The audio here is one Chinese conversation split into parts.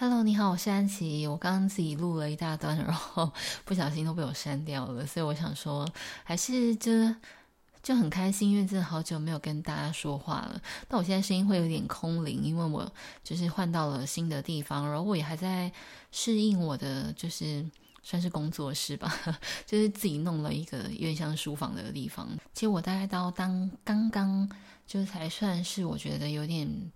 Hello，你好，我是安琪。我刚刚自己录了一大段，然后 不小心都被我删掉了，所以我想说，还是就就很开心，因为真的好久没有跟大家说话了。但我现在声音会有点空灵，因为我就是换到了新的地方，然后我也还在适应我的，就是算是工作室吧，就是自己弄了一个有点像书房的地方。其实我大概到当刚刚，就才算是我觉得有点。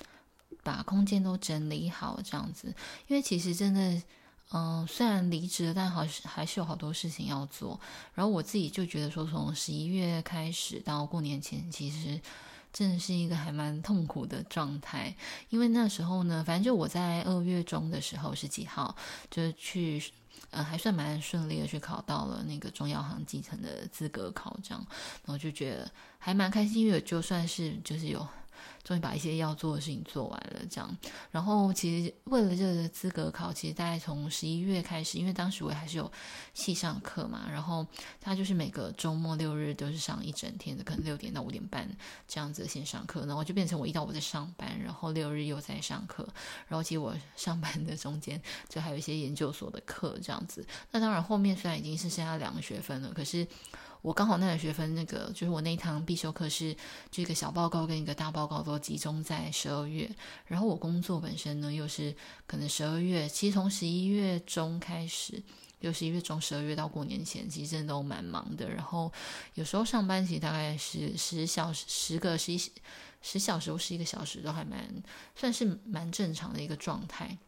把空间都整理好，这样子，因为其实真的，嗯、虽然离职了，但好还是有好多事情要做。然后我自己就觉得说，从十一月开始到过年前，其实真的是一个还蛮痛苦的状态。因为那时候呢，反正就我在二月中的时候，是几号，就是去，呃，还算蛮顺利的去考到了那个中药行基层的资格考这样，然后就觉得还蛮开心，因为就算是就是有。终于把一些要做的事情做完了，这样。然后其实为了这个资格考，其实大概从十一月开始，因为当时我还是有系上课嘛，然后他就是每个周末六日都是上一整天的，可能六点到五点半这样子线上课，然后就变成我一到五在上班，然后六日又在上课，然后其实我上班的中间就还有一些研究所的课这样子。那当然后面虽然已经是剩下两个学分了，可是。我刚好那个学分，那个就是我那一堂必修课是这个小报告跟一个大报告都集中在十二月，然后我工作本身呢又是可能十二月，其实从十一月中开始，就十一月中十二月到过年前，其实真的都蛮忙的。然后有时候上班其实大概是十小时、十个十一十小时或十一个小时都还蛮算是蛮正常的一个状态，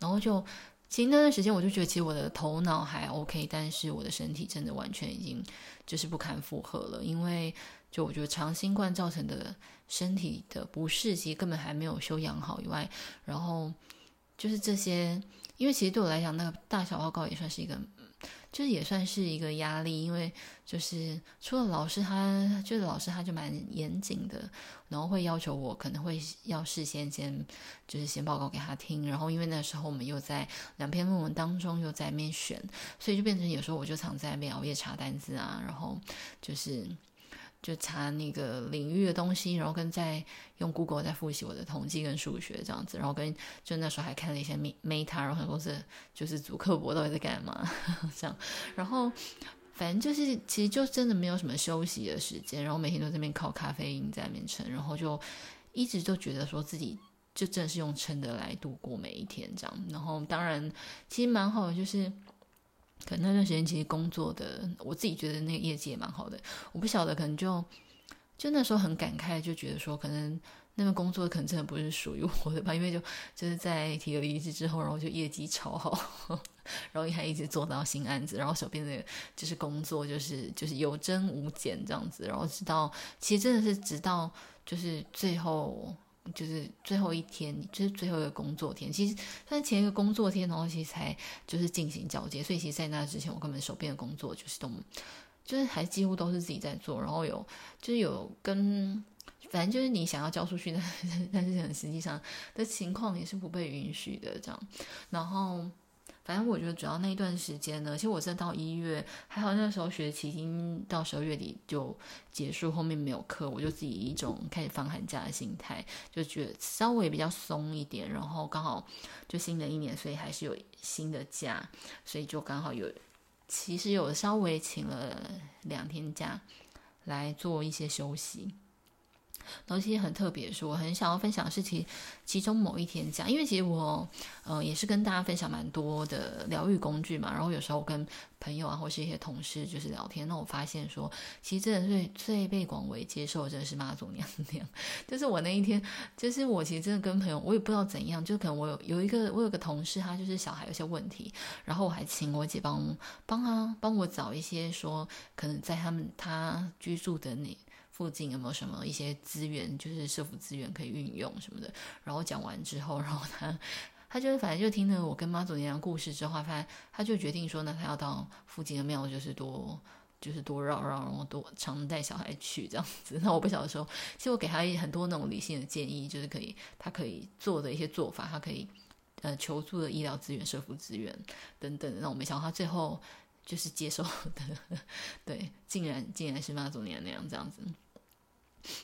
然后就。其实那段时间，我就觉得其实我的头脑还 OK，但是我的身体真的完全已经就是不堪负荷了。因为就我觉得长新冠造成的身体的不适，其实根本还没有休养好以外，然后就是这些，因为其实对我来讲，那个大小报告也算是一个。就是也算是一个压力，因为就是除了老师他，他就是老师，他就蛮严谨的，然后会要求我可能会要事先先就是先报告给他听，然后因为那时候我们又在两篇论文当中又在面选，所以就变成有时候我就常在那边熬夜查单子啊，然后就是。就查那个领域的东西，然后跟在用 Google 在复习我的统计跟数学这样子，然后跟就那时候还看了一些 Meta，然后很多是就是主课博到底在干嘛 这样，然后反正就是其实就真的没有什么休息的时间，然后每天都在那边靠咖啡因在那边撑，然后就一直都觉得说自己就真的是用撑的来度过每一天这样，然后当然其实蛮好的就是。可能那段时间其实工作的，我自己觉得那个业绩也蛮好的。我不晓得，可能就就那时候很感慨，就觉得说，可能那份工作可能真的不是属于我的吧。因为就就是在提了离职之后，然后就业绩超好，然后还一直做到新案子，然后手边的就是工作就是就是有增无减这样子，然后直到其实真的是直到就是最后。就是最后一天，就是最后一个工作天。其实，但前一个工作天，然后其实才就是进行交接。所以，其实，在那之前，我根本手边的工作就是都，就是还几乎都是自己在做。然后有，就是有跟，反正就是你想要交出去的，但是实际上的情况也是不被允许的这样。然后。反正我觉得主要那一段时间呢，其实我是到一月，还好那时候学期已经到十二月底就结束，后面没有课，我就自己一种开始放寒假的心态，就觉得稍微比较松一点，然后刚好就新的一年，所以还是有新的假，所以就刚好有，其实有稍微请了两天假来做一些休息。然后其实很特别，是我很想要分享的是其其中某一天讲，因为其实我呃也是跟大家分享蛮多的疗愈工具嘛，然后有时候跟朋友啊或是一些同事就是聊天，那我发现说，其实真的最最被广为接受的真的是妈祖娘娘，就是我那一天，就是我其实真的跟朋友，我也不知道怎样，就可能我有有一个我有个同事，他就是小孩有些问题，然后我还请我姐帮帮他帮我找一些说可能在他们他居住的那。附近有没有什么一些资源，就是社福资源可以运用什么的？然后讲完之后，然后他他就是反正就听了我跟妈祖娘娘故事之后，他他就决定说呢，他要到附近的庙，就是多就是多绕绕，然后多常带小孩去这样子。那我不晓得说，其实我给他很多那种理性的建议，就是可以他可以做的一些做法，他可以呃求助的医疗资源、社福资源等等。那我没想到他最后就是接受的，对，竟然竟然是妈祖娘娘这样子。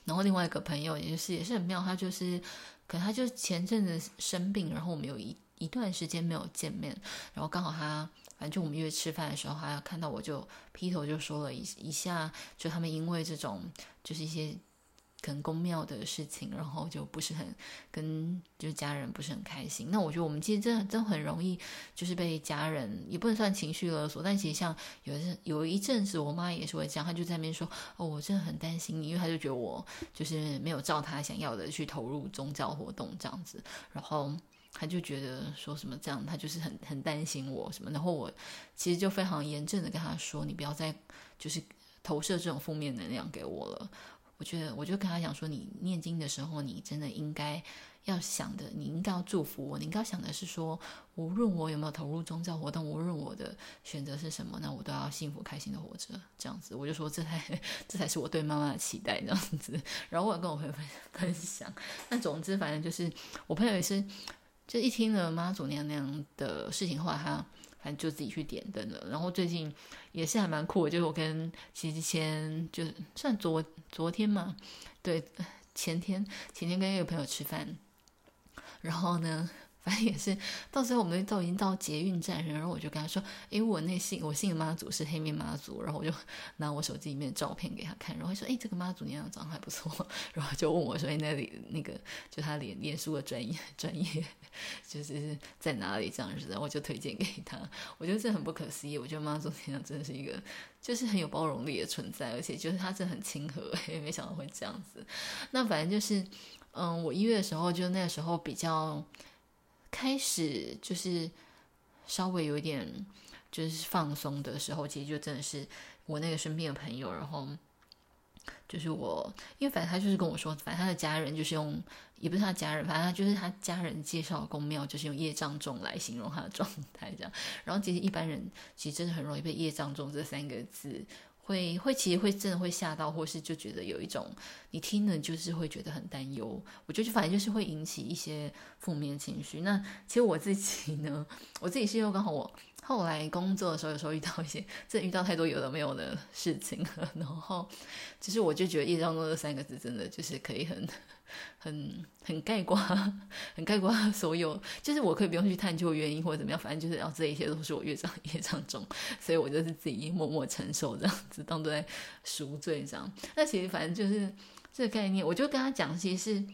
然后另外一个朋友也就是也是很妙，他就是可能他就前阵子生病，然后我们有一一段时间没有见面，然后刚好他反正就我们约吃饭的时候，他看到我就劈头就说了一一下，就他们因为这种就是一些。可能宫庙的事情，然后就不是很跟就是家人不是很开心。那我觉得我们其实真的真很容易，就是被家人也不能算情绪勒索，但其实像有一有一阵子，我妈也是会这样，她就在那边说：“哦，我真的很担心你，因为她就觉得我就是没有照她想要的去投入宗教活动这样子，然后她就觉得说什么这样，她就是很很担心我什么。然后我其实就非常严正的跟她说：你不要再就是投射这种负面能量给我了。”我觉得，我就跟他讲说，你念经的时候，你真的应该要想的，你应该要祝福我，你应该想的是说，无论我有没有投入宗教活动，无论我的选择是什么，那我都要幸福开心的活着，这样子。我就说，这才这才是我对妈妈的期待，这样子。然后我也跟我朋友分分享。那总之，反正就是我朋友也是，就一听了妈祖娘娘的事情后，他。反正就自己去点灯了，然后最近也是还蛮酷的，就是我跟其实前就算昨昨天嘛，对，前天前天跟一个朋友吃饭，然后呢。反正也是，到时候我们都已经到捷运站，然后我就跟他说：“因为我那信我信的妈祖是黑面妈祖。”然后我就 拿我手机里面的照片给他看，然后说：“哎，这个妈祖娘娘长得还不错。”然后就问我说：“哎，那里那个就他脸脸书的专业专业就是在哪里这样子？”然后我就推荐给他。我觉得这很不可思议，我觉得妈祖娘娘真的是一个就是很有包容力的存在，而且就是他真的很亲和，也 没想到会这样子。那反正就是，嗯，我一月的时候就那个时候比较。开始就是稍微有一点就是放松的时候，其实就真的是我那个身边的朋友，然后就是我，因为反正他就是跟我说，反正他的家人就是用，也不是他家人，反正他就是他家人介绍的宫庙，就是用业障重来形容他的状态这样。然后其实一般人其实真的很容易被业障重这三个字。会会其实会真的会吓到，或是就觉得有一种你听了就是会觉得很担忧。我觉得就反正就是会引起一些负面情绪。那其实我自己呢，我自己是因为刚好我后来工作的时候，有时候遇到一些真的遇到太多有的没有的事情了，然后其实我就觉得“业障重”这三个字真的就是可以很。很很概括，很概括 所有，就是我可以不用去探究原因或者怎么样，反正就是要这一些都是我业障业障重，所以我就是自己默默承受这样子，当作在赎罪这样。那其实反正就是这个概念，我就跟他讲，其实是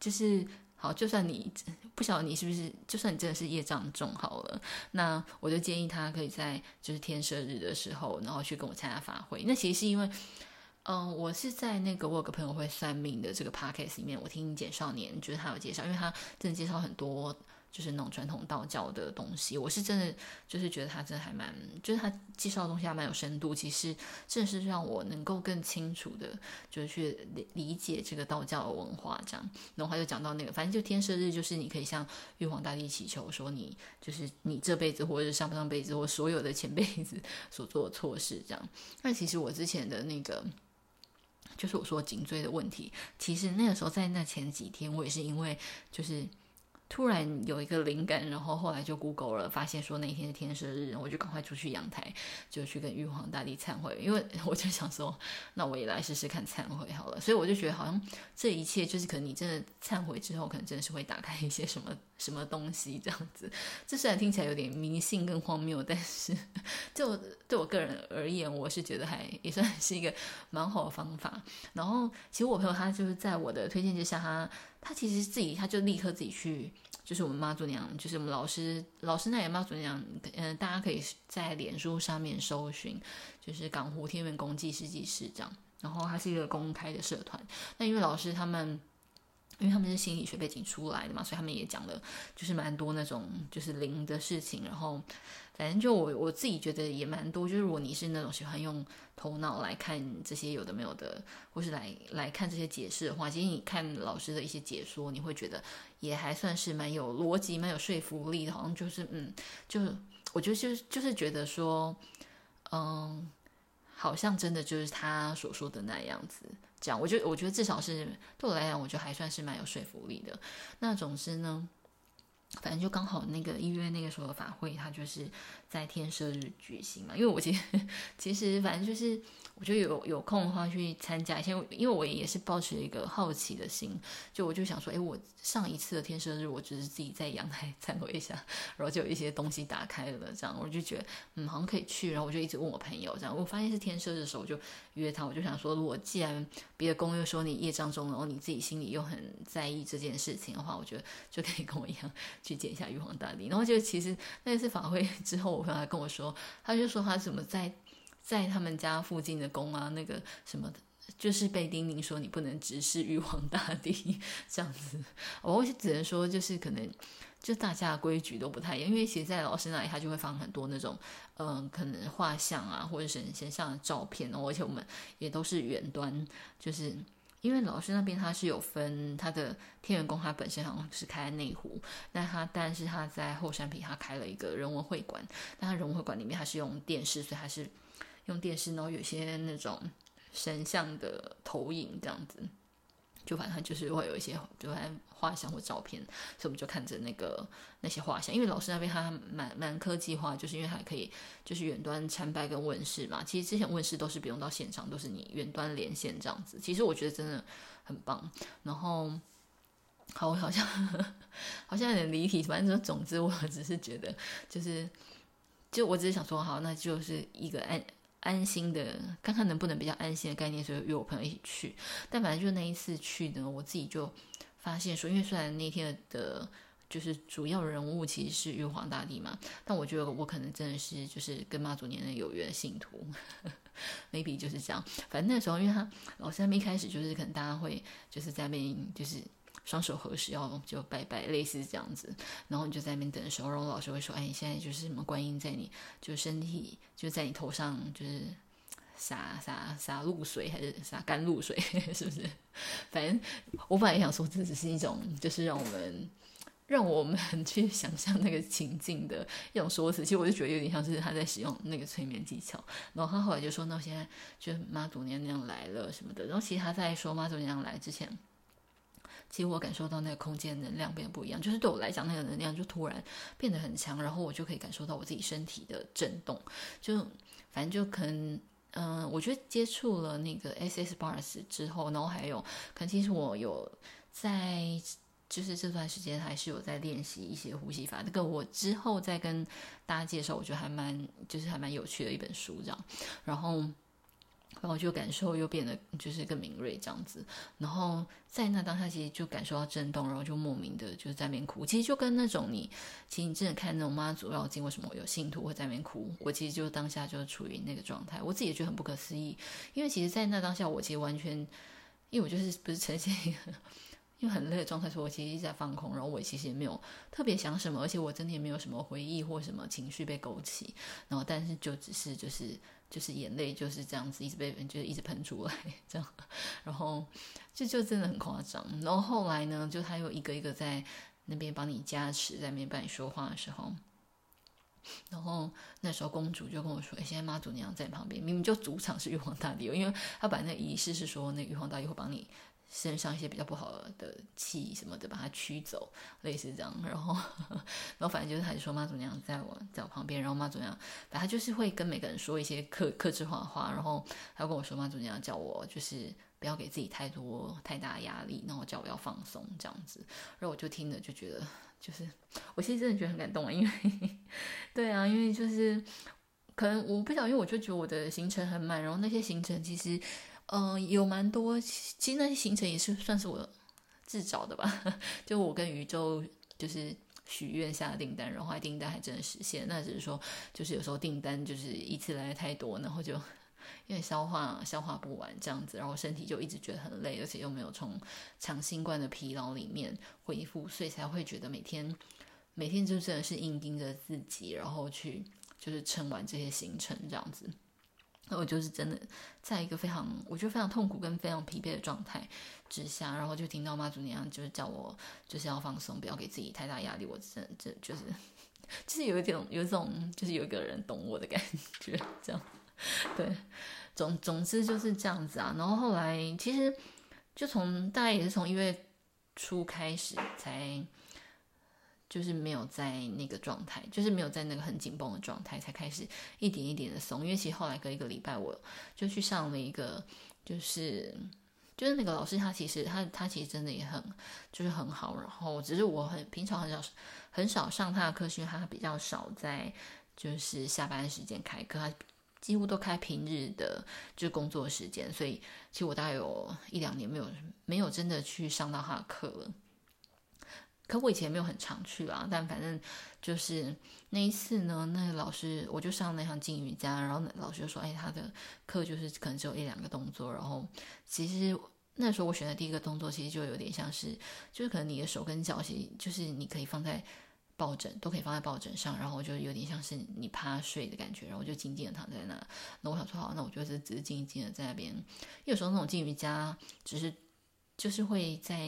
就是好，就算你不晓得你是不是，就算你真的是业障重好了，那我就建议他可以在就是天赦日的时候，然后去跟我参加法会。那其实是因为。嗯，我是在那个我有个朋友会算命的这个 podcast 里面，我听简少年就是他有介绍，因为他真的介绍很多就是那种传统道教的东西，我是真的就是觉得他真的还蛮，就是他介绍的东西还蛮有深度，其实正是让我能够更清楚的，就是去理理解这个道教的文化这样。然后他就讲到那个，反正就天赦日，就是你可以向玉皇大帝祈求说你就是你这辈子或者是上上辈子或所有的前辈子所做的错事这样。那其实我之前的那个。就是我说颈椎的问题，其实那个时候在那前几天，我也是因为就是。突然有一个灵感，然后后来就 Google 了，发现说那一天是天赦日，我就赶快出去阳台，就去跟玉皇大帝忏悔，因为 我就想说，那我也来试试看忏悔好了。所以我就觉得好像这一切就是可能你真的忏悔之后，可能真的是会打开一些什么什么东西这样子。这虽然听起来有点迷信跟荒谬，但是 就对我个人而言，我是觉得还也算是一个蛮好的方法。然后其实我朋友他就是在我的推荐之下，他他其实自己他就立刻自己去。就是我们妈祖娘，就是我们老师老师那也妈祖娘，嗯、大家可以在脸书上面搜寻，就是港湖天元宫济世济世这样，然后它是一个公开的社团。那因为老师他们，因为他们是心理学背景出来的嘛，所以他们也讲了，就是蛮多那种就是灵的事情，然后。反正就我我自己觉得也蛮多，就是如果你是那种喜欢用头脑来看这些有的没有的，或是来来看这些解释的话，其实你看老师的一些解说，你会觉得也还算是蛮有逻辑、蛮有说服力的。好像就是嗯，就我觉得就是就是觉得说，嗯，好像真的就是他所说的那样子。这样，我觉得我觉得至少是对我来讲，我觉得还算是蛮有说服力的。那总之呢。反正就刚好那个一月那个时候的法会，他就是在天赦日举行嘛。因为我其实其实反正就是。我觉得有有空的话去参加一下，因为我也是抱持一个好奇的心，就我就想说，哎，我上一次的天赦日，我只是自己在阳台 参观一下，然后就有一些东西打开了，这样我就觉得，嗯，好像可以去，然后我就一直问我朋友，这样我发现是天赦日的时候，我就约他，我就想说，如果既然别的公又说你业障重，然后你自己心里又很在意这件事情的话，我觉得就可以跟我一样去见一下玉皇大帝。然后就其实那次法会之后，朋友还跟我说，他就说他怎么在。在他们家附近的宫啊，那个什么的，就是被叮咛说你不能直视玉皇大帝 这样子。我就只能说，就是可能就大家的规矩都不太一样。因为其实，在老师那里，他就会放很多那种，嗯、可能画像啊，或者神仙像的照片哦。而且我们也都是远端，就是因为老师那边他是有分他的天元宫，他本身好像是开在内湖，那他但是他在后山坪他开了一个人文会馆，但他人文会馆里面他是用电视，所以他是。用电视，然后有些那种神像的投影这样子，就反正就是会有一些，就画像或照片，所以我们就看着那个那些画像。因为老师那边他蛮蛮科技化，就是因为还可以就是远端参拜跟问事嘛。其实之前问事都是不用到现场，都是你远端连线这样子。其实我觉得真的很棒。然后好，我好像好像有点离题，反正总之我只是觉得就是，就我只是想说，好，那就是一个按。安心的，看看能不能比较安心的概念，所以约我朋友一起去。但反正就那一次去呢，我自己就发现说，因为虽然那天的，就是主要人物其实是玉皇大帝嘛，但我觉得我可能真的是就是跟妈祖娘娘有缘的信徒，maybe 就是这样。反正那时候，因为他老师他们一开始就是可能大家会就是在那就是。双手合十，要就拜拜，类似这样子。然后你就在那边等的时候，然后老师会说：“哎，你现在就是什么观音在你就身体就在你头上，就是洒洒洒露水还是洒甘露水，是不是？反正我本来想说，这只是一种就是让我们让我们去想象那个情境的一种说辞。其实我就觉得有点像是他在使用那个催眠技巧。然后他后来就说：‘那我现在就妈祖娘娘来了什么的。’然后其实他在说妈祖娘娘来之前。”其实我感受到那个空间能量变得不一样，就是对我来讲，那个能量就突然变得很强，然后我就可以感受到我自己身体的震动。就反正就可能，嗯、我觉得接触了那个 SS Bars 之后，然后还有，可能其实我有在，就是这段时间还是有在练习一些呼吸法。这个我之后再跟大家介绍，我觉得还蛮，就是还蛮有趣的一本书这样。然后。然后就感受又变得就是更敏锐这样子，然后在那当下其实就感受到震动，然后就莫名的就在那边哭。其实就跟那种你，其实你真的看那种妈祖绕境，为什么有信徒会在那边哭？我其实就当下就处于那个状态，我自己也觉得很不可思议。因为其实，在那当下，我其实完全，因为我就是不是呈现一个因为很累的状态，所以我其实一直在放空，然后我其实也没有特别想什么，而且我真的也没有什么回忆或什么情绪被勾起，然后但是就只是就是。就是眼泪就是这样子一直被，就是一直喷出来这样，然后这就真的很夸张。然后后来呢，就他又一个一个在那边帮你加持，在那边帮你说话的时候，然后那时候公主就跟我说：“哎，现在妈祖娘在旁边，明明就主场是玉皇大帝，因为他把那仪式是说那玉皇大帝会帮你。”身上一些比较不好的气什么的，把它驱走，类似这样。然后，然后反正就是还是说妈祖娘在我在我旁边，然后妈祖娘反正就是会跟每个人说一些客克制化的话，然后还跟我说妈祖娘叫我就是不要给自己太多太大压力，然后叫我要放松这样子。然后我就听了就觉得，就是我其实真的觉得很感动啊，因为 对啊，因为就是可能我不晓得，因为我就觉得我的行程很满，然后那些行程其实。嗯、有蛮多，其实那些行程也是算是我自找的吧。就我跟宇宙就是许愿下的订单，然后订单还真的实现。那只是说，就是有时候订单就是一次来的太多，然后就 因为消化消化不完这样子，然后身体就一直觉得很累，而且又没有从长新冠的疲劳里面恢复，所以才会觉得每天每天就真的是硬盯着自己，然后去就是撑完这些行程这样子。那我就是真的在一个非常，我觉得非常痛苦跟非常疲惫的状态之下，然后就听到妈祖娘就是叫我就是要放松，不要给自己太大压力。我真的这就是就是有一点有一种就是有一个人懂我的感觉，这样对。总总之就是这样子啊。然后后来其实就从大概也是从一月初开始才。就是没有在那个状态，就是没有在那个很紧绷的状态，才开始一点一点的松。因为其实后来隔一个礼拜，我就去上了一个，就是就是那个老师，他其实他他其实真的也很就是很好。然后只是我很平常很少很少上他的课，是因为他比较少在就是下班时间开课，他几乎都开平日的就工作时间，所以其实我大概有一两年没有没有真的去上到他的课了。可我以前没有很常去啊，但反正就是那一次呢，那个老师我就上那堂静瑜伽，然后老师就说：“哎，他的课就是可能只有一两个动作。”然后其实那时候我选的第一个动作，其实就有点像是，就是可能你的手跟脚，其实就是你可以放在抱枕，都可以放在抱枕上，然后就有点像是你趴睡的感觉，然后就静静的躺在那。那我想说，好，那我就是只是静静的在那边。有时候那种静瑜伽，只是就是会在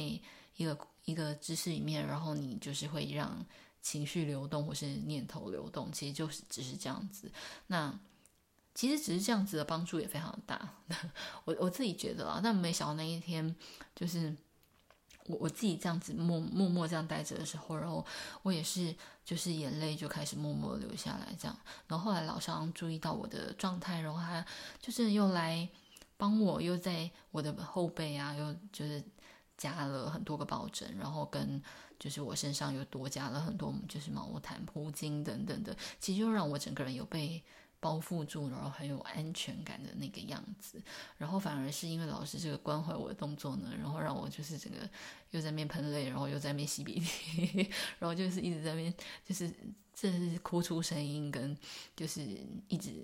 一个。一个知识里面，然后你就是会让情绪流动或是念头流动，其实就是只是这样子。那其实只是这样子的帮助也非常大，我我自己觉得啊。但没想到那一天，就是我我自己这样子默默默这样待着的时候，然后我也是就是眼泪就开始默默流下来，这样。然后后来老师注意到我的状态，然后他就是又来帮我，又在我的后背啊，又就是。加了很多个抱枕，然后跟就是我身上又多加了很多就是毛毯、铺巾等等的，其实就让我整个人有被包覆住，然后很有安全感的那个样子。然后反而是因为老师这个关怀我的动作呢，然后让我就是整个又在面喷泪，然后又在面吸鼻涕，然后就是一直在面就是这是哭出声音，跟就是一直。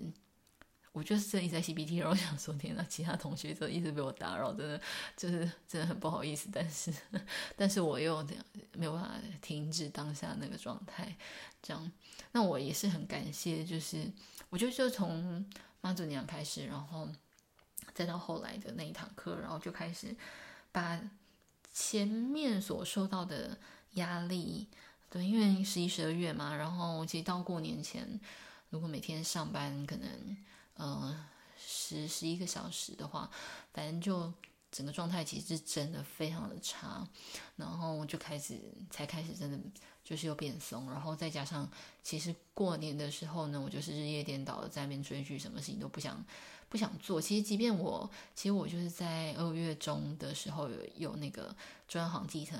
我就是这一直在 CBT，然后想说天哪，其他同学就一直被我打扰，真的就是真的很不好意思。但是，但是我又没有办法停止当下那个状态，这样。那我也是很感谢，就是我觉得就从妈祖娘开始，然后再到后来的那一堂课，然后就开始把前面所受到的压力，对，因为十一、十二月嘛，然后其实到过年前，如果每天上班可能。嗯，十十一个小时的话，反正就整个状态其实真的非常的差，然后就开始才开始真的就是又变松，然后再加上其实过年的时候呢，我就是日夜颠倒的在那边追剧，什么事情都不想不想做。其实即便我其实我就是在二月中的时候有有那个专行继承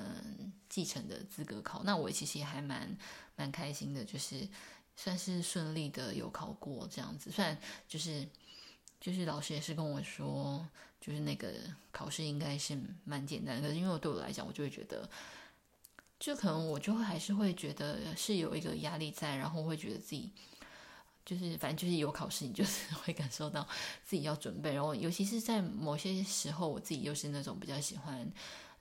继承的资格考，那我其实也还蛮蛮开心的，就是。算是顺利的有考过这样子，虽然就是就是老师也是跟我说，就是那个考试应该是蛮简单的，可是因为我对我来讲，我就会觉得，就可能我就会还是会觉得是有一个压力在，然后会觉得自己就是反正就是有考试，你就是 会感受到自己要准备，然后尤其是在某些时候，我自己又是那种比较喜欢。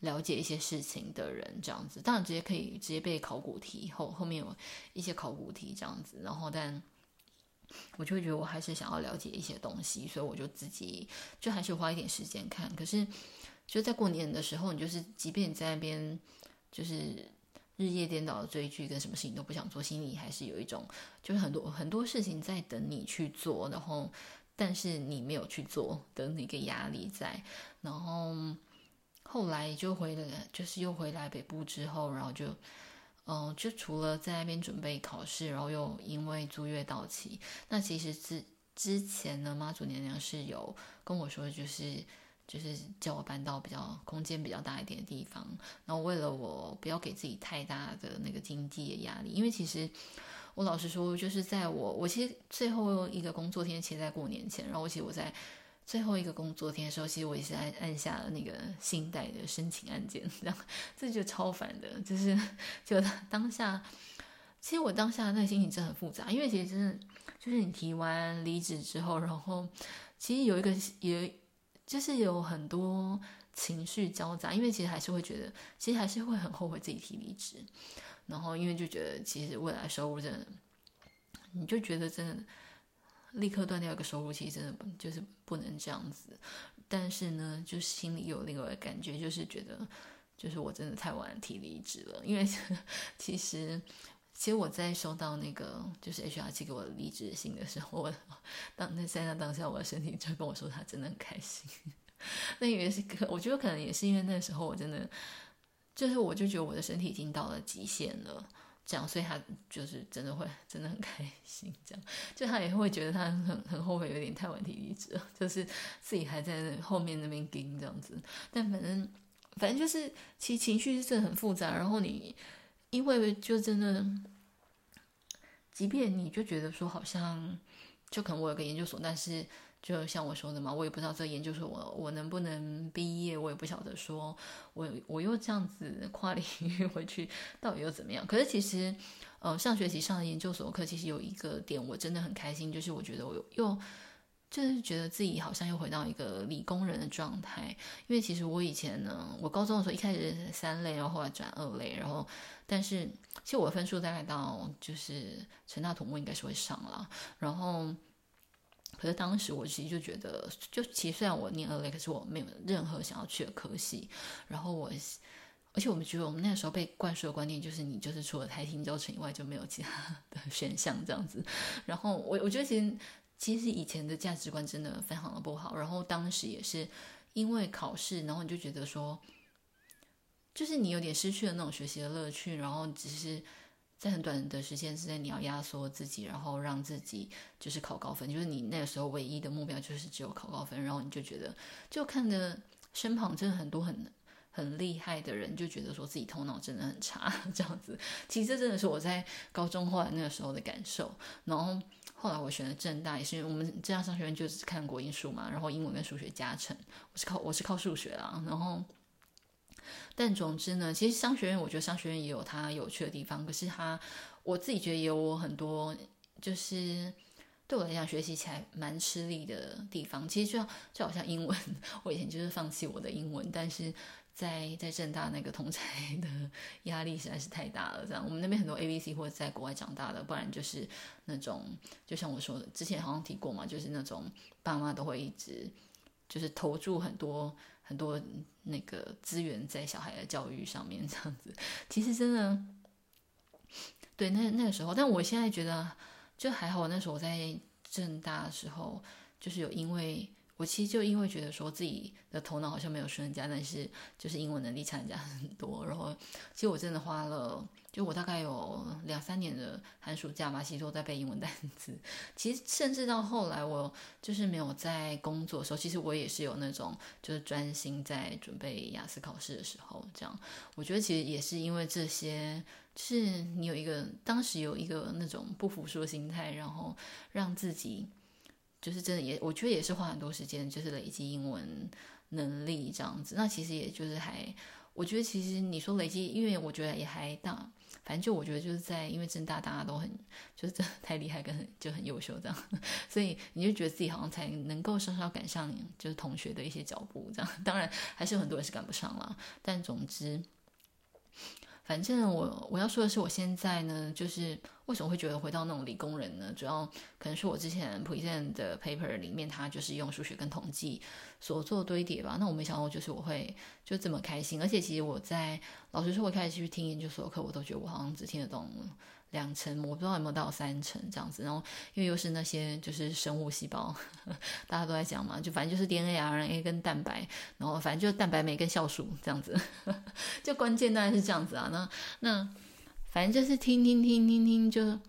了解一些事情的人这样子，当然直接可以直接背考古题，后后面有一些考古题这样子，然后但我就会觉得我还是想要了解一些东西，所以我就自己就还是花一点时间看。可是就在过年的时候，你就是即便你在那边就是日夜颠倒的追剧，跟什么事情都不想做，心里还是有一种就是很多很多事情在等你去做，然后但是你没有去做的那个压力在，然后。后来就回了，就是又回来北部之后，然后就，嗯、就除了在那边准备考试，然后又因为租约到期，那其实之之前呢，妈祖娘娘是有跟我说，就是就是叫我搬到比较空间比较大一点的地方，然后为了我不要给自己太大的那个经济的压力，因为其实我老实说，就是在我我其实最后一个工作天其实在过年前，然后我其实我在。最后一个工作天的时候，其实我也是按按下了那个信贷的申请按键，这样这就超烦的，就是就当下，其实我当下那个心情真的很复杂，因为其实真的就是你提完离职之后，然后其实有一个也就是有很多情绪交杂，因为其实还是会觉得，其实还是会很后悔自己提离职，然后因为就觉得其实未来收入真的，你就觉得真的。立刻断掉一个收入，其实真的就是不能这样子。但是呢，就是心里有另外一个感觉，就是觉得，就是我真的太晚提离职了。因为 其实，其实我在收到那个就是 HR 寄给我离职信的时候，当那在那当下，我的身体就跟我说，他真的很开心。那也是可，我觉得可能也是因为那时候我真的，就是我就觉得我的身体已经到了极限了。这样，所以他就是真的会真的很开心，这样就他也会觉得他很很后悔，有点太晚提离职，就是自己还在后面那边盯这样子。但反正反正就是其实情绪是很复杂，然后你因为就真的，即便你就觉得说好像就可能我有个研究所，但是。就像我说的嘛，我也不知道这研究所我我能不能毕业，我也不晓得说我我又这样子跨领域回去到底又怎么样。可是其实，呃，上学期上的研究所课其实有一个点我真的很开心，就是我觉得我又就是觉得自己好像又回到一个理工人的状态。因为其实我以前呢，我高中的时候一开始三类，然后后来转二类，然后但是其实我的分数大概到就是成大土木应该是会上了，然后。可是当时我其实就觉得，就其实虽然我念二类，可是我没有任何想要去的科系。然后我，而且我们觉得我们那时候被灌输的观念就是，你就是除了台清交程以外就没有其他的 选项这样子。然后我我觉得其实其实以前的价值观真的非常的不好。然后当时也是因为考试，然后你就觉得说，就是你有点失去了那种学习的乐趣，然后只是。在很短的时间之内，你要压缩自己，然后让自己就是考高分，就是你那个时候唯一的目标就是只有考高分，然后你就觉得，就看着身旁真的很多很很厉害的人，就觉得说自己头脑真的很差 这样子。其实这真的是我在高中后来那个时候的感受。然后后来我选了政大，也是因为我们政大商学院就是看国英数嘛，然后英文跟数学加成，我是靠我是靠数学啦，然后。但总之呢，其实商学院，我觉得商学院也有它有趣的地方。可是它，我自己觉得也有我很多，就是对我来讲学习起来蛮吃力的地方。其实就就好像英文，我以前就是放弃我的英文，但是在在政大那个同才 的压力实在是太大了。这样，我们那边很多 ABC 或者在国外长大的，不然就是那种，就像我说的，之前好像提过嘛，就是那种爸妈都会一直就是投注很多。很多那个资源在小孩的教育上面，这样子，其实真的，对，那那个时候，但我现在觉得就还好。那时候我在政大的时候，就是有因为。我其实就因为觉得说自己的头脑好像没有输人家，但是就是英文能力差人家很多。然后其实我真的花了，就我大概有两三年的寒暑假嘛，其实都在背英文单词。其实甚至到后来，我就是没有在工作的时候，其实我也是有那种就是专心在准备雅思考试的时候。这样，我觉得其实也是因为这些，是你有一个当时有一个那种不服输的心态，然后让自己。就是真的也，我觉得也是花很多时间，就是累积英文能力这样子。那其实也就是还，我觉得其实你说累积，因为我觉得也还大，反正就我觉得就是在，因为政大大家都很，就是真的太厉害跟很就很优秀这样，所以你就觉得自己好像才能够稍稍赶上就是同学的一些脚步这样。当然还是有很多人是赶不上了，但总之。反正我我要说的是，我现在呢，就是为什么会觉得回到那种理工人呢？主要可能是我之前 present 的 paper 里面，它就是用数学跟统计所做堆叠吧。那我没想到，就是我会就这么开心。而且其实我在老实说，我开始去听研究所课，我都觉得我好像只听得懂两成，我不知道有没有到三成这样子。然后因为又是那些就是生物细胞，大家都在讲嘛，就反正就是 DNA、RNA 跟蛋白，然后反正就是蛋白酶跟酵素这样子，就关键当然是这样子啊。那那反正就是听听听听听，就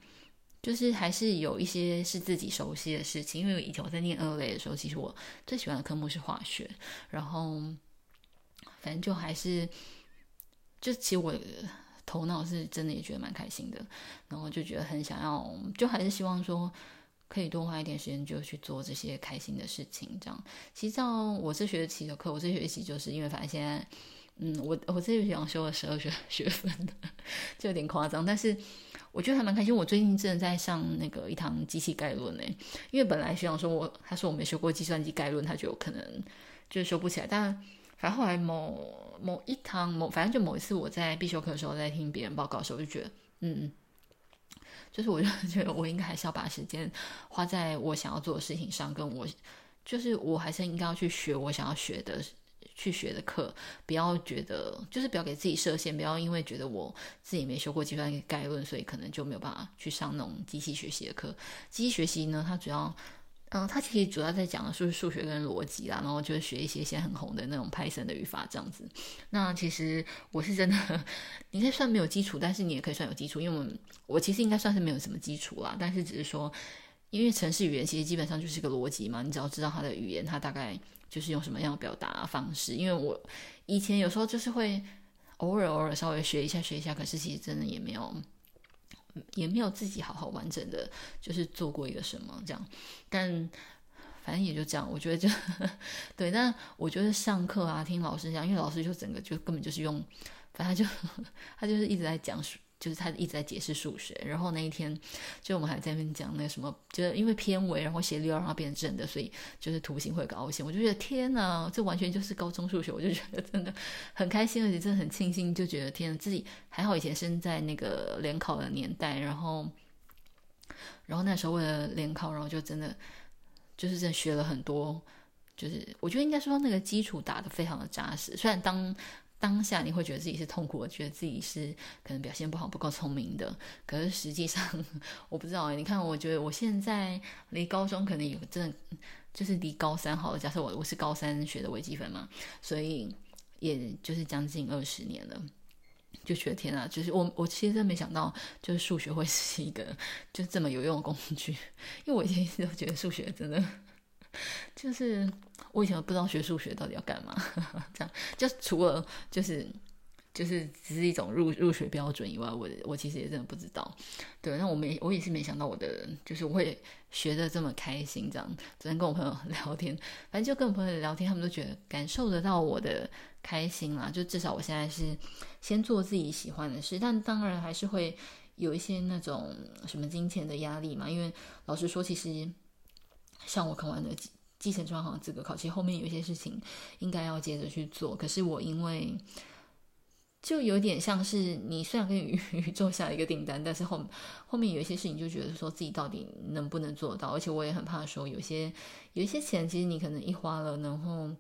就是还是有一些是自己熟悉的事情。因为以前我在念二类的时候，其实我最喜欢的科目是化学，然后反正就还是就其实我。头脑是真的也觉得蛮开心的，然后就觉得很想要，就还是希望说可以多花一点时间就去做这些开心的事情。这样，其实像我这学期的课，我这学期就是因为反正现在，嗯，我我这学期好像修了十二学学分的，就有点夸张，但是我觉得还蛮开心。我最近真的在上那个一堂机器概论呢，因为本来学长说我他说我没学过计算机概论，他就可能就是修不起来，但。反正后来某某一堂某，反正就某一次我在必修课的时候在听别人报告的时候，我就觉得，嗯，就是我就 觉得我应该还是要把时间花在我想要做的事情上，跟我就是我还是应该要去学我想要学的去学的课，不要觉得就是不要给自己设限，不要因为觉得我自己没修过计算概论，所以可能就没有办法去上那种机器学习的课。机器学习呢，它主要。嗯，他其实主要在讲的是数学跟逻辑啦，然后就是学一些现在很红的那种 Python 的语法这样子。那其实我是真的，你可以算没有基础，但是你也可以算有基础，因为我我其实应该算是没有什么基础啦，但是只是说，因为程式语言其实基本上就是个逻辑嘛，你只要知道它的语言，它大概就是用什么样的表达方式。因为我以前有时候就是会偶尔偶尔稍微学一下学一下，可是其实真的也没有。也没有自己好好完整的就是做过一个什么这样，但反正也就这样。我觉得就 对，但我觉得上课啊，听老师讲，因为老师就整个就根本就是用，反正就 他就是一直在讲。就是他一直在解释数学，然后那一天就我们还在那边讲那个什么，就是因为偏微，然后斜率要让它变正的，所以就是图形会有个凹陷。我就觉得天哪，这完全就是高中数学，我就觉得真的很开心，而且真的很庆幸，就觉得天哪，自己还好以前生在那个联考的年代，然后然后那时候为了联考，然后就真的就是真的学了很多，就是我觉得应该说那个基础打得非常的扎实，虽然当。当下你会觉得自己是痛苦的，觉得自己是可能表现不好、不够聪明的。可是实际上，我不知道。你看，我觉得我现在离高中可能有真的就是离高三好了。假设我我是高三学的微积分嘛，所以也就是将近二十年了，就觉得天啊，就是我我其实真没想到，就是数学会是一个就这么有用的工具。因为我以前一直都觉得数学真的。就是我以前不知道学数学到底要干嘛，这样就除了就是就是只是一种入入学标准以外，我我其实也真的不知道。对，那我没我也是没想到我的就是我会学的这么开心，这样昨天跟我朋友 聊天，反正就跟我朋友聊天，他们都觉得感受得到我的开心啦。就至少我现在是先做自己喜欢的事，但当然还是会有一些那种什么金钱的压力嘛，因为老实说，其实。像我考完的继承专行资格考，其实后面有一些事情应该要接着去做。可是我因为就有点像是你虽然跟宇 宇宙下一个订单，但是后后面有一些事情就觉得说自己到底能不能做到，而且我也很怕说有些有一些钱，其实你可能一花了，然后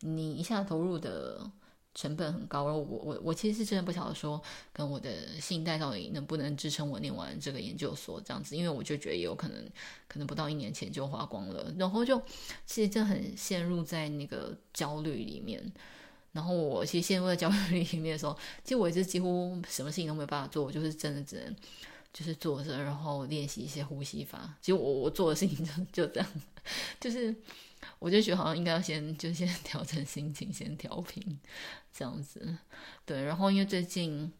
你一下投入的。成本很高，然后我我我其实是真的不晓得说，跟我的信贷到底能不能支撑我念完这个研究所这样子，因为我就觉得也有可能，可能不到一年前就花光了，然后就其实真的很陷入在那个焦虑里面。然后我其实陷入在焦虑里面的时候，其实我一直几乎什么事情都没有办法做，我就是真的只能就是坐着，然后练习一些呼吸法。其实我我做的事情就就这样，就是。我就觉得好像应该要先就先调整心情，先调平这样子，对。然后因为最近。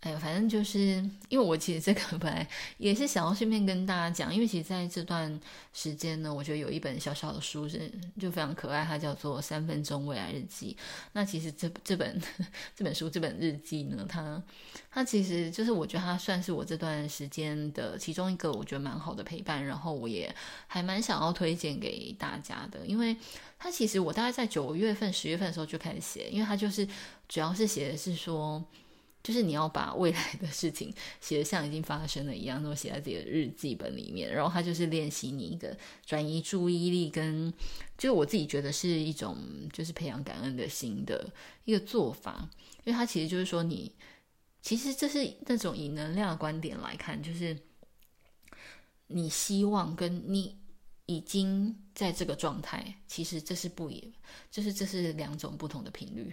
哎呀，反正就是因为我其实这个本来也是想要顺便跟大家讲，因为其实在这段时间呢，我觉得有一本小小的书是就非常可爱，它叫做《三分钟未来日记》。那其实这这本 这本书这本日记呢，它它其实就是我觉得它算是我这段时间的其中一个我觉得蛮好的陪伴，然后我也还蛮想要推荐给大家的，因为它其实我大概在九月份、十月份的时候就开始写，因为它就是主要是写的是说。就是你要把未来的事情写得像已经发生了一样，都写在自己的日记本里面。然后他就是练习你一个转移注意力跟，就我自己觉得是一种就是培养感恩的心的一个做法。因为他其实就是说你，其实这是那种以能量的观点来看，就是你希望跟你已经在这个状态，其实这是不一，就是这是两种不同的频率。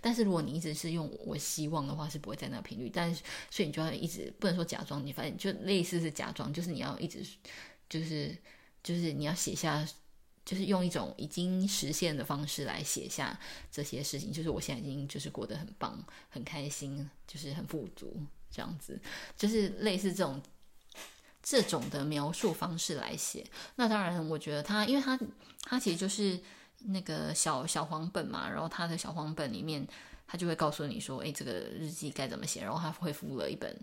但是如果你一直是用我希望的话，是不会在那个频率。但是所以你就要一直不能说假装，你反正就类似是假装，就是你要一直就是就是你要写下，就是用一种已经实现的方式来写下这些事情。就是我现在已经就是过得很棒，很开心，就是很富足这样子，就是类似这种这种的描述方式来写。那当然，我觉得他，因为他他其实就是。那个小小黄本嘛，然后他的小黄本里面，他就会告诉你说，哎，这个日记该怎么写。然后他会附了一本，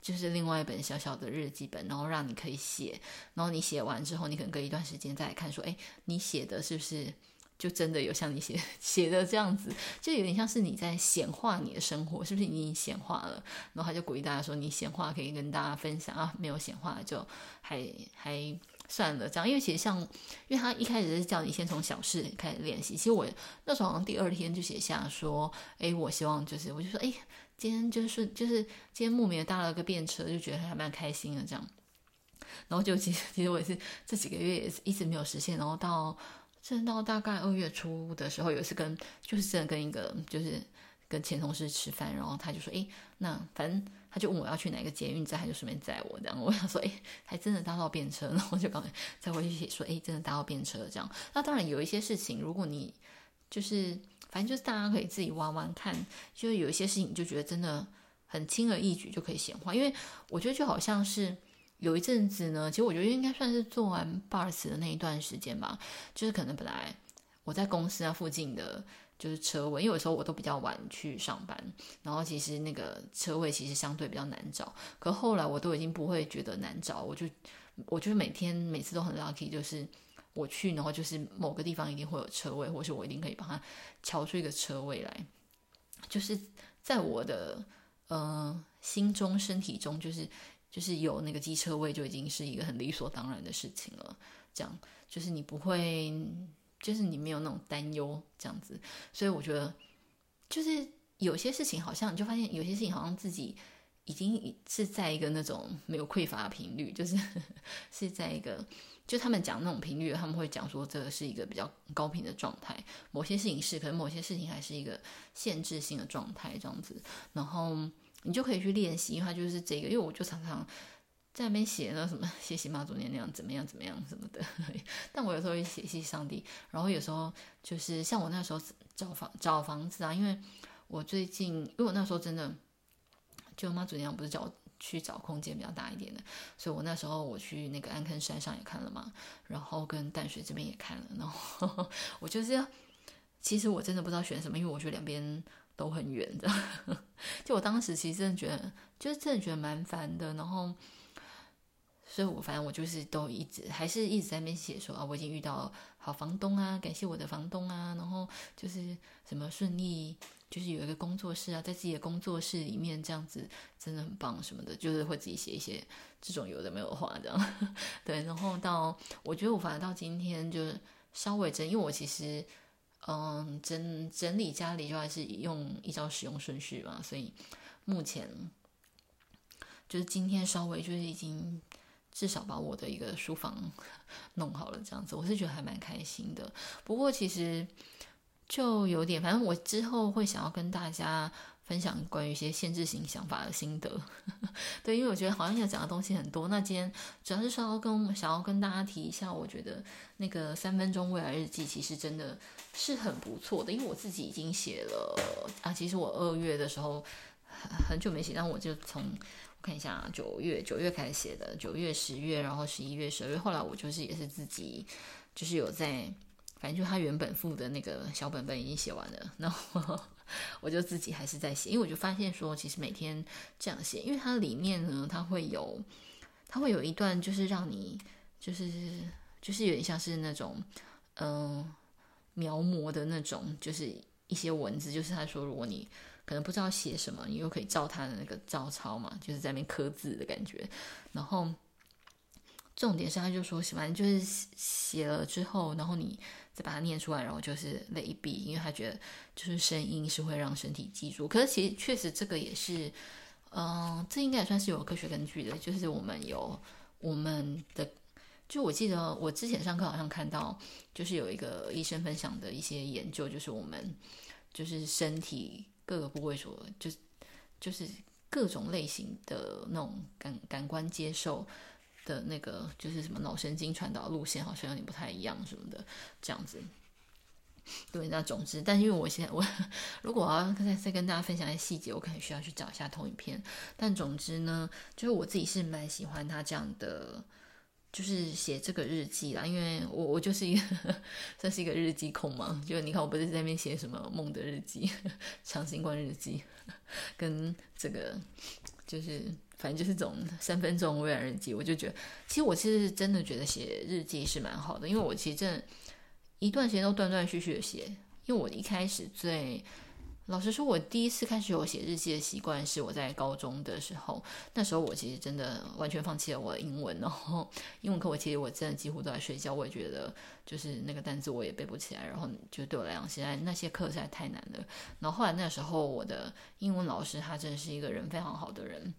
就是另外一本小小的日记本，然后让你可以写。然后你写完之后，你可能隔一段时间再来看，说，哎，你写的是不是就真的有像你写 写的这样子？就有点像是你在显化你的生活，是不是已经显化了？然后他就鼓励大家说，你显化可以跟大家分享啊，没有显化就还还。算了，这样，因为其实像，因为他一开始是叫你先从小事开始练习。其实我那时候好像第二天就写下说，哎，我希望就是，我就说，哎，今天就是就是今天木棉搭了个便车，就觉得还蛮开心的这样。然后就其实其实我也是这几个月也是一直没有实现，然后到甚至到大概二月初的时候，有一次跟就是真的跟一个就是跟前同事吃饭，然后他就说，哎，那反正他就问我要去哪个捷运站，他就顺便载我这样。我想说，哎，还真的搭到便车，然后就刚才再回去写说，哎，真的搭到便车这样。那当然有一些事情，如果你就是反正就是大家可以自己玩玩看，就是有一些事情就觉得真的很轻而易举就可以显化，因为我觉得就好像是。有一阵子呢，其实我觉得应该算是做完 Bars 的那一段时间吧，就是可能本来我在公司啊附近的就是车位，因为有时候我都比较晚去上班，然后其实那个车位其实相对比较难找，可后来我都已经不会觉得难找，我就我就是每天每次都很 lucky，就是我去，然后就是某个地方一定会有车位，或是我一定可以帮他敲出一个车位来，就是在我的呃心中、身体中，就是。就是有那个机车位就已经是一个很理所当然的事情了，这样就是你不会，就是你没有那种担忧这样子，所以我觉得就是有些事情好像你就发现有些事情好像自己已经是在一个那种没有匮乏的频率，就是 是在一个就他们讲那种频率，他们会讲说这个是一个比较高频的状态，某些事情是，可能某些事情还是一个限制性的状态这样子，然后。你就可以去练习，因为它就是这个。因为我就常常在那边写那什么“谢谢妈祖娘娘”怎么样怎么样什么的。但我有时候会写“谢上帝”，然后有时候就是像我那时候找房找房子啊，因为我最近，因为我那时候真的就妈祖娘不是叫我去找空间比较大一点的，所以我那时候我去那个安坑山上也看了嘛，然后跟淡水这边也看了，然后我就是，其实我真的不知道选什么，因为我觉得两边。都很远的，就我当时其实真的觉得，就是真的觉得蛮烦的。然后，所以我反正我就是都一直还是一直在那边写说啊，我已经遇到好房东啊，感谢我的房东啊。然后就是什么顺利，就是有一个工作室啊，在自己的工作室里面这样子真的很棒什么的，就是会自己写一些这种有的没有话这样。对，然后到我觉得我反正到今天就稍微真，因为我其实。嗯，整整理家里就还是用依照使用顺序嘛，所以目前就是今天稍微就是已经至少把我的一个书房 弄好了，这样子我是觉得还蛮开心的。不过其实就有点，反正我之后会想要跟大家。分享关于一些限制型想法的心得，对，因为我觉得好像要讲的东西很多。那今天主要是说要跟想要跟大家提一下，我觉得那个三分钟未来日记其实真的是很不错的，因为我自己已经写了啊。其实我二月的时候很久没写，但我就从看一下九月九月开始写的，九月、十月，然后十一月、十二月，后来我就是也是自己就是有在，反正就他原本附的那个小本本已经写完了，然后。我就自己还是在写，因为我就发现说，其实每天这样写，因为它里面呢，它会有，它会有一段，就是让你，就是就是有点像是那种，嗯、描摹的那种，就是一些文字，就是他说，如果你可能不知道写什么，你又可以照他的那个照抄嘛，就是在那刻字的感觉，然后。重点是，他就说，反正就是写了之后，然后你再把它念出来，然后就是类比，因为他觉得就是声音是会让身体记住。可是其实确实这个也是，嗯、这应该也算是有科学根据的。就是我们有我们的，就我记得我之前上课好像看到，就是有一个医生分享的一些研究，就是我们就是身体各个部位所，就就是各种类型的那种感感官接受。的那个就是什么脑神经传导路线好像有点不太一样什么的这样子，对，那总之，但因为我现在我 如果我要再再跟大家分享一些细节，我可能需要去找一下投影片。但总之呢，就是我自己是蛮喜欢他这样的，就是写这个日记啦，因为我我就是一个 算是一个日记控嘛，就你看我不是在那边写什么梦的日记、长新冠日记，跟这个就是。反正就是这种三分钟未来日记，我就觉得，其实我其实真的觉得写日记是蛮好的，因为我其实真的一段时间都断断续续的写，因为我一开始最老实说，我第一次开始有写日记的习惯是我在高中的时候，那时候我其实真的完全放弃了我的英文，然 后英文课我其实我真的几乎都在睡觉，我也觉得就是那个单词我也背不起来，然后就对我来讲，现在那些课实在太难了。然后后来那时候我的英文老师他真的是一个人非常好的人。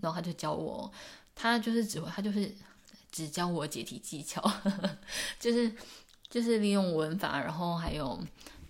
然后他就教我，他就是只会，他就是只教我解题技巧，就是就是利用文法，然后还有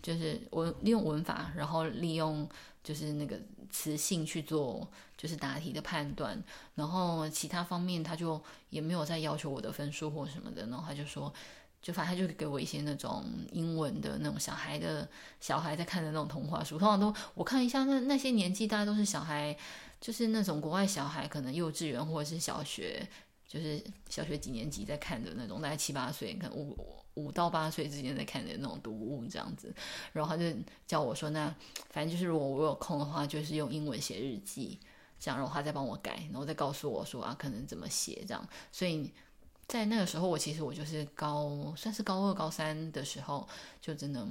就是文利用文法，然后利用就是那个词性去做就是答题的判断，然后其他方面他就也没有再要求我的分数或什么的，然后他就说。就反正他就给我一些那种英文的那种小孩的小孩在看的那种童话书，通常都我看一下那那些年纪大家都是小孩，就是那种国外小孩，可能幼稚园或者是小学，就是小学几年级在看的那种，大概七八岁，可能五五到八岁之间在看的那种读物这样子。然后他就叫我说，那反正就是如果我有空的话，就是用英文写日记，这样，然后他再帮我改，然后再告诉我说啊，可能怎么写这样，所以。在那个时候，我其实我就是高，算是高二、高三的时候，就真的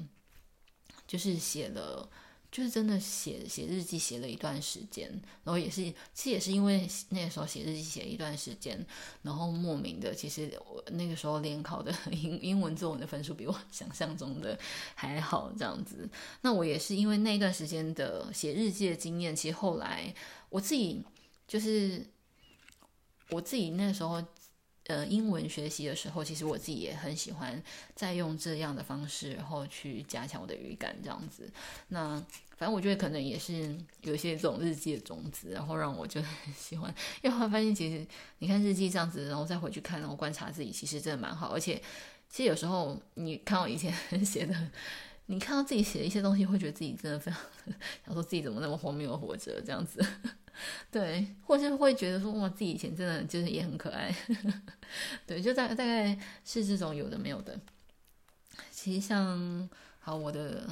就是写了，就是真的写写日记写了一段时间，然后也是，其实也是因为那个时候写日记写了一段时间，然后莫名的，其实我那个时候联考的 英英文作文的分数比我想象中的还好，这样子。那我也是因为那段时间的写日记的经验，其实后来我自己就是我自己那时候。呃，英文学习的时候，其实我自己也很喜欢再用这样的方式，然后去加强我的语感，这样子。那反正我觉得可能也是有一些这种日记的种子，然后让我就 很喜欢。因为后来发现，其实你看日记这样子，然后再回去看，然后观察自己，其实真的蛮好。而且，其实有时候你看我以前 写的，你看到自己写的一些东西，会觉得自己真的非常 想说自己怎么那么荒谬的活着这样子。对，或是会觉得说哇，自己以前真的就是也很可爱，对，就大大概是这种有的没有的。其实像好我的，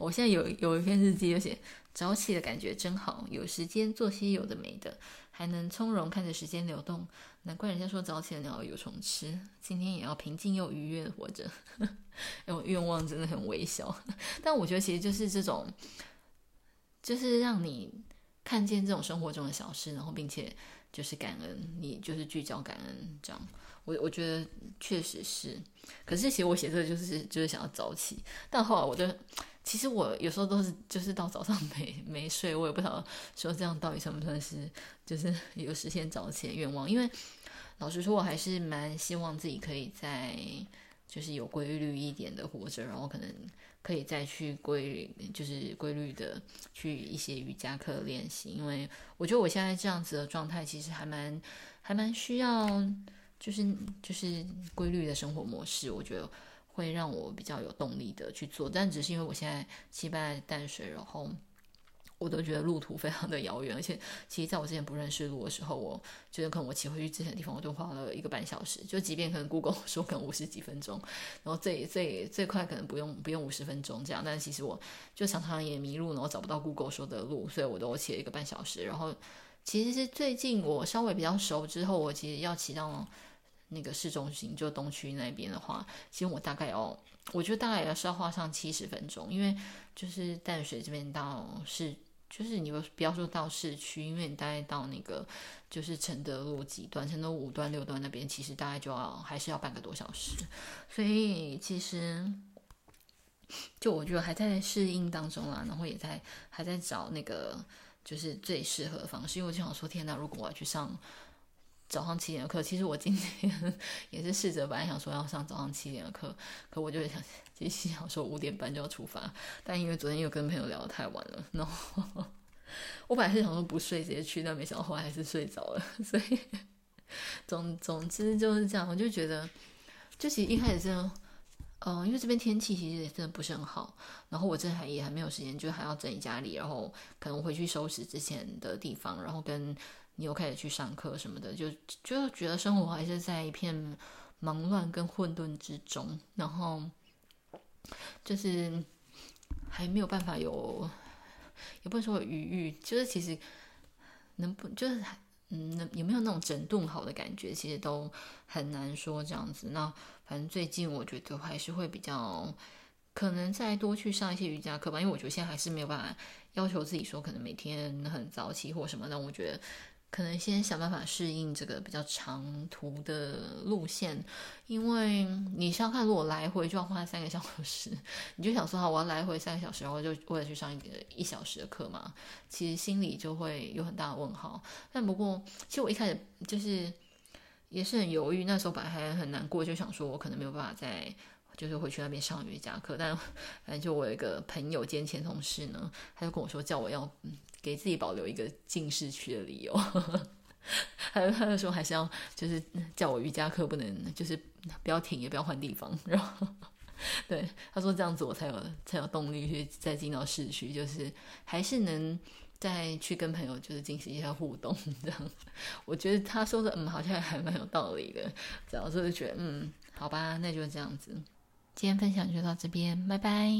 我现在有有一篇日记，就写早起的感觉真好，有时间做些有的没的，还能从容看着时间流动。难怪人家说早起的鸟有虫吃，今天也要平静又愉悦的活着。我愿望真的很微小，但我觉得其实就是这种，就是让你。看见这种生活中的小事，然后并且就是感恩，你就是聚焦感恩这样。我我觉得确实是，可是其实我写这个就是就是想要早起，但后来我就其实我有时候都是就是到早上没没睡，我也不知道说这样到底算不算是就是 有实现早起的愿望。因为老实说，我还是蛮希望自己可以在就是有规律一点的活着，然后可能。可以再去规，就是规律的去一些瑜伽课练习，因为我觉得我现在这样子的状态其实还蛮还蛮需要，就是就是规律的生活模式，我觉得会让我比较有动力的去做，但只是因为我现在期待淡水，然后。我都觉得路途非常的遥远，而且其实在我之前不认识路的时候，我觉得可能我骑回去之前的地方，我就花了一个半小时。就即便可能 Google 说可能五十几分钟，然后最最最快可能不用不用五十分钟这样，但其实我就常常也迷路，然后找不到 Google 说的路，所以我都骑了一个半小时。然后其实是最近我稍微比较熟之后，我其实要骑到那个市中心，就东区那边的话，其实我大概要，我觉得大概也是要花上七十分钟，因为就是淡水这边到市。就是你不要说到市区，因为你大概到那个就是承德路几段，承德五段六段那边，其实大概就要还是要半个多小时。所以其实就我觉得还在适应当中啦，然后也在还在找那个就是最适合的方式。因为我就想说，天哪，如果我要去上早上七点的课，其实我今天 也是试着本来想说要上早上七点的课，可我就想。其实想说五点半就要出发，但因为昨天又跟朋友聊得太晚了，然后 我本来是想说不睡直接去，但没想到后来还是睡着了。所以总总之就是这样，我就觉得，就其实一开始这样，嗯，因为这边天气其实也真的不是很好，然后我这还也还没有时间，就还要整理家里，然后可能回去收拾之前的地方，然后跟你又开始去上课什么的，就就觉得生活还是在一片忙乱跟混沌之中，然后。就是还没有办法有，也不能说有余裕，就是其实能不就是嗯，能有没有那种整顿好的感觉，其实都很难说这样子。那反正最近我觉得还是会比较可能再多去上一些瑜伽课吧，因为我觉得现在还是没有办法要求自己说可能每天很早起或什么。但我觉得可能先想办法适应这个比较长途的路线，因为你是要看，如果来回就要花三个小时，你就想说，好，我要来回三个小时，然后就为了去上一个一小时的课嘛，其实心里就会有很大的问号。但不过，其实我一开始就是也是很犹豫，那时候本来还很难过，就想说我可能没有办法再就是回去那边上瑜伽课。但 反正就我有一个朋友兼前同事呢，他就跟我说，叫我要。给自己保留一个进市区的理由，还有他就说还是要就是叫我瑜伽课不能就是不要停也不要换地方，然后对他说这样子我才有才有动力去再进到市区，就是还是能再去跟朋友就是进行一下互动这样。我觉得他说的嗯好像还蛮有道理的，然后就是觉得嗯好吧，那就这样子，今天分享就到这边，拜拜。